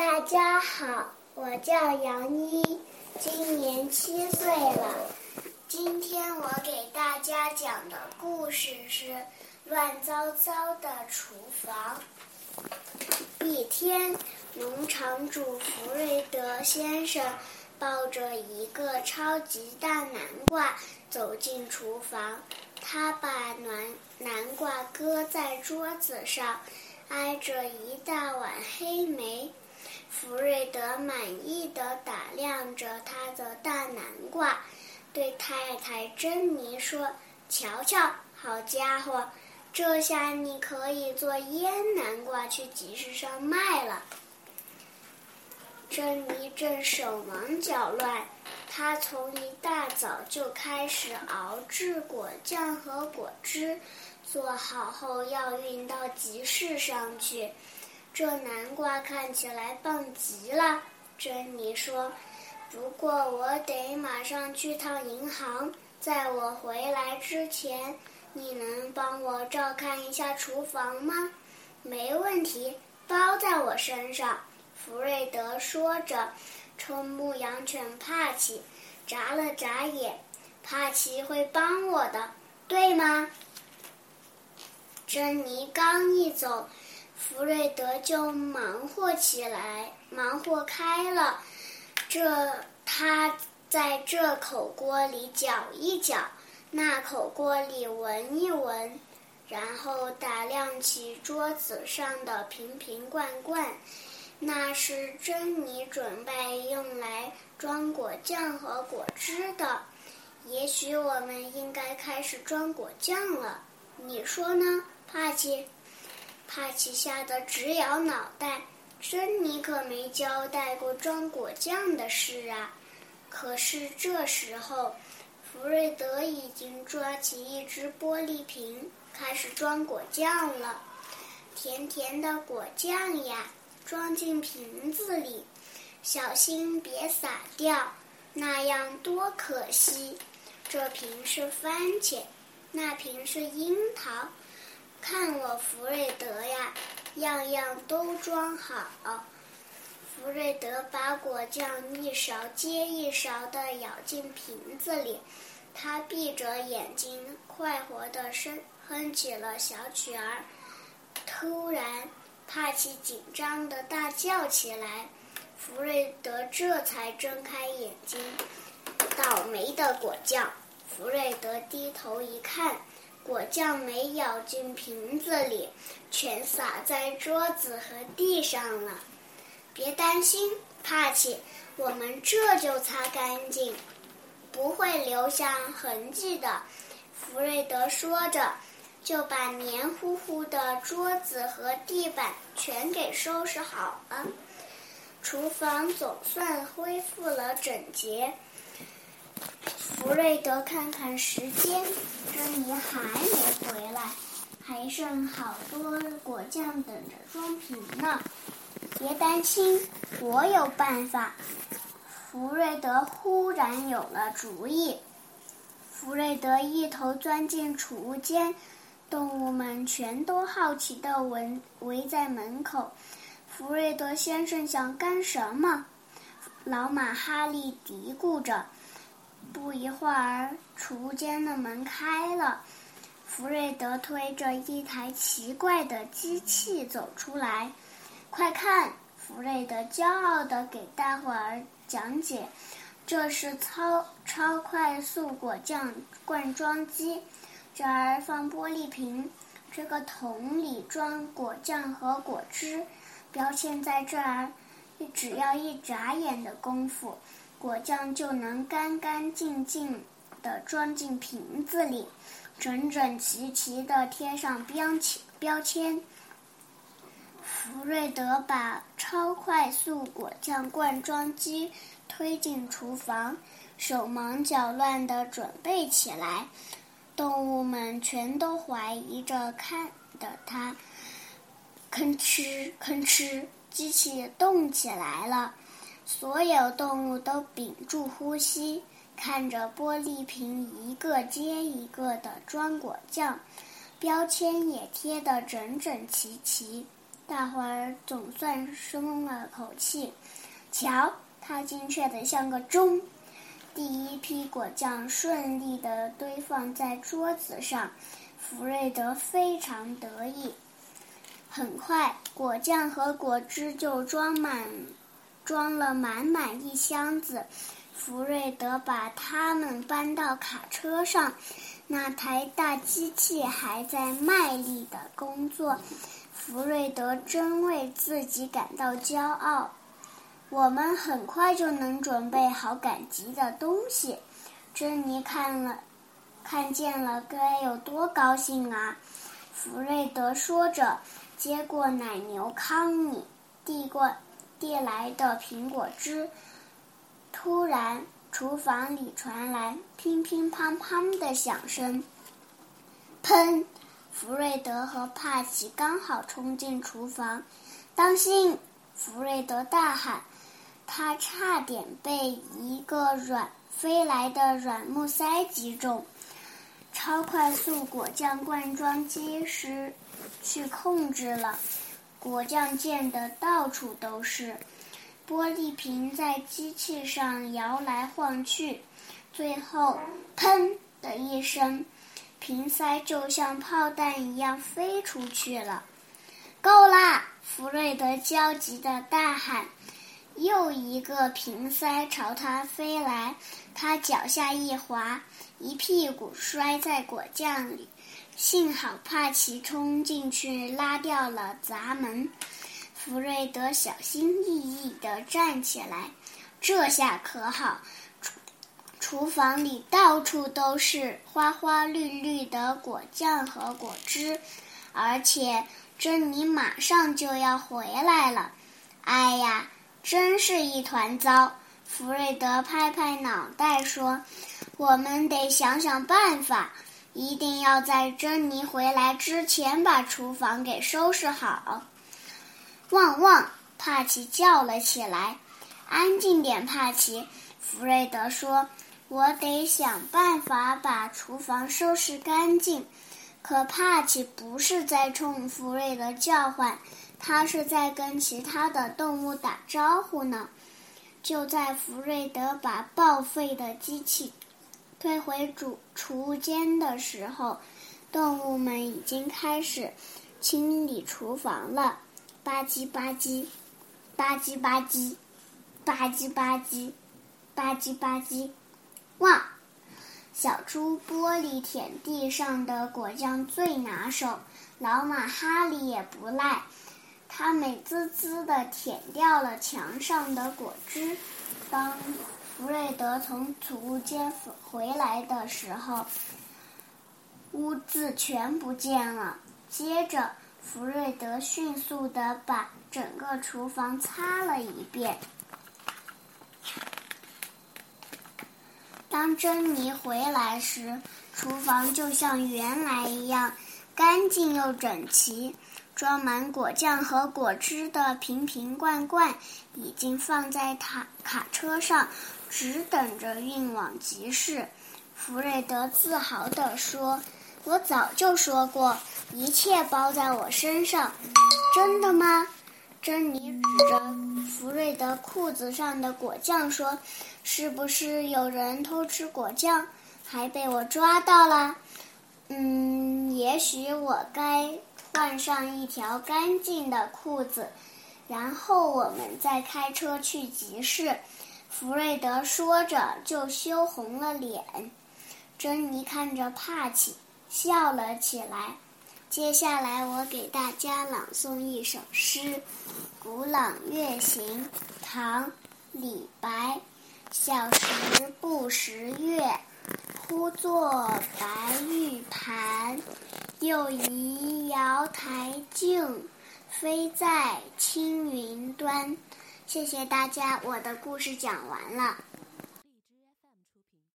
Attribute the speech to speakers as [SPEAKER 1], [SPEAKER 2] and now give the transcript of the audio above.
[SPEAKER 1] 大家好，我叫杨一，今年七岁了。今天我给大家讲的故事是《乱糟糟的厨房》。一天，农场主福瑞德先生抱着一个超级大南瓜走进厨房，他把南南瓜搁在桌子上，挨着一大碗黑莓。福瑞德满意的打量着他的大南瓜，对太太珍妮说：“瞧瞧，好家伙，这下你可以做腌南瓜去集市上卖了。”珍妮正手忙脚乱，她从一大早就开始熬制果酱和果汁，做好后要运到集市上去。这南瓜看起来棒极了，珍妮说。不过我得马上去趟银行，在我回来之前，你能帮我照看一下厨房吗？没问题，包在我身上。福瑞德说着，冲牧羊犬帕奇眨了眨眼。帕奇会帮我的，对吗？珍妮刚一走。福瑞德就忙活起来，忙活开了。这他在这口锅里搅一搅，那口锅里闻一闻，然后打量起桌子上的瓶瓶罐罐。那是珍妮准备用来装果酱和果汁的。也许我们应该开始装果酱了，你说呢，帕奇？帕奇吓得直摇脑袋，珍妮可没交代过装果酱的事啊！可是这时候，福瑞德已经抓起一只玻璃瓶，开始装果酱了。甜甜的果酱呀，装进瓶子里，小心别洒掉，那样多可惜。这瓶是番茄，那瓶是樱桃。看我福瑞德呀，样样都装好。福瑞德把果酱一勺接一勺的舀进瓶子里，他闭着眼睛，快活的哼哼起了小曲儿。突然，帕奇紧张的大叫起来，福瑞德这才睁开眼睛。倒霉的果酱！福瑞德低头一看。果酱没舀进瓶子里，全洒在桌子和地上了。别担心，帕奇，我们这就擦干净，不会留下痕迹的。福瑞德说着，就把黏糊糊的桌子和地板全给收拾好了。厨房总算恢复了整洁。弗瑞德看看时间，珍妮还没回来，还剩好多果酱等着装瓶呢。别担心，我有办法。弗瑞德忽然有了主意。弗瑞德一头钻进储物间，动物们全都好奇地围围在门口。弗瑞德先生想干什么？老马哈利嘀咕着。不一会儿，储物间的门开了，福瑞德推着一台奇怪的机器走出来。快看！福瑞德骄傲地给大伙儿讲解：“这是超超快速果酱灌装机，这儿放玻璃瓶，这个桶里装果酱和果汁，标签在这儿，只要一眨眼的功夫。”果酱就能干干净净地装进瓶子里，整整齐齐地贴上标签。标签。福瑞德把超快速果酱灌装机推进厨房，手忙脚乱地准备起来。动物们全都怀疑着看着他。吭哧吭哧，机器动起来了。所有动物都屏住呼吸，看着玻璃瓶一个接一个的装果酱，标签也贴得整整齐齐。大伙儿总算松了口气。瞧，它精确的像个钟。第一批果酱顺利的堆放在桌子上，福瑞德非常得意。很快，果酱和果汁就装满，装了满满一箱子。福瑞德把它们搬到卡车上，那台大机器还在卖力的工作。福瑞德真为自己感到骄傲。我们很快就能准备好赶集的东西。珍妮看了，看见了，该有多高兴啊！福瑞德说着，接过奶牛康妮递过递来的苹果汁。突然，厨房里传来乒乒乓乓的响声。砰！福瑞德和帕奇刚好冲进厨房，当心！福瑞德大喊。他差点被一个软飞来的软木塞击中，超快速果酱灌装机失去控制了，果酱溅得到处都是，玻璃瓶在机器上摇来晃去，最后砰的一声，瓶塞就像炮弹一样飞出去了。够啦！福瑞德焦急地大喊。又一个瓶塞朝他飞来，他脚下一滑，一屁股摔在果酱里。幸好帕奇冲进去拉掉了闸门。福瑞德小心翼翼地站起来，这下可好，厨厨房里到处都是花花绿绿的果酱和果汁，而且珍妮马上就要回来了。哎呀！真是一团糟！福瑞德拍拍脑袋说：“我们得想想办法，一定要在珍妮回来之前把厨房给收拾好。”汪汪！帕奇叫了起来：“安静点，帕奇！”福瑞德说：“我得想办法把厨房收拾干净。”可帕奇不是在冲福瑞德叫唤。他是在跟其他的动物打招呼呢。就在福瑞德把报废的机器退回主储物间的时候，动物们已经开始清理厨房了。吧唧吧唧，吧唧吧唧，吧唧吧唧，吧唧吧唧。哇！小猪玻璃舔地上的果酱最拿手，老马哈利也不赖。他美滋滋的舔掉了墙上的果汁。当福瑞德从储物间回来的时候，污渍全不见了。接着，福瑞德迅速地把整个厨房擦了一遍。当珍妮回来时，厨房就像原来一样干净又整齐。装满果酱和果汁的瓶瓶罐罐已经放在卡卡车上，只等着运往集市。福瑞德自豪地说：“我早就说过，一切包在我身上。”真的吗？珍妮指着福瑞德裤子上的果酱说：“是不是有人偷吃果酱，还被我抓到了？”嗯，也许我该。换上一条干净的裤子，然后我们再开车去集市。”福瑞德说着就羞红了脸。珍妮看着帕奇笑了起来。接下来，我给大家朗诵一首诗：《古朗月行》唐·李白。小时不识月，呼作白玉盘。又疑瑶台镜，飞在青云端。谢谢大家，我的故事讲完了。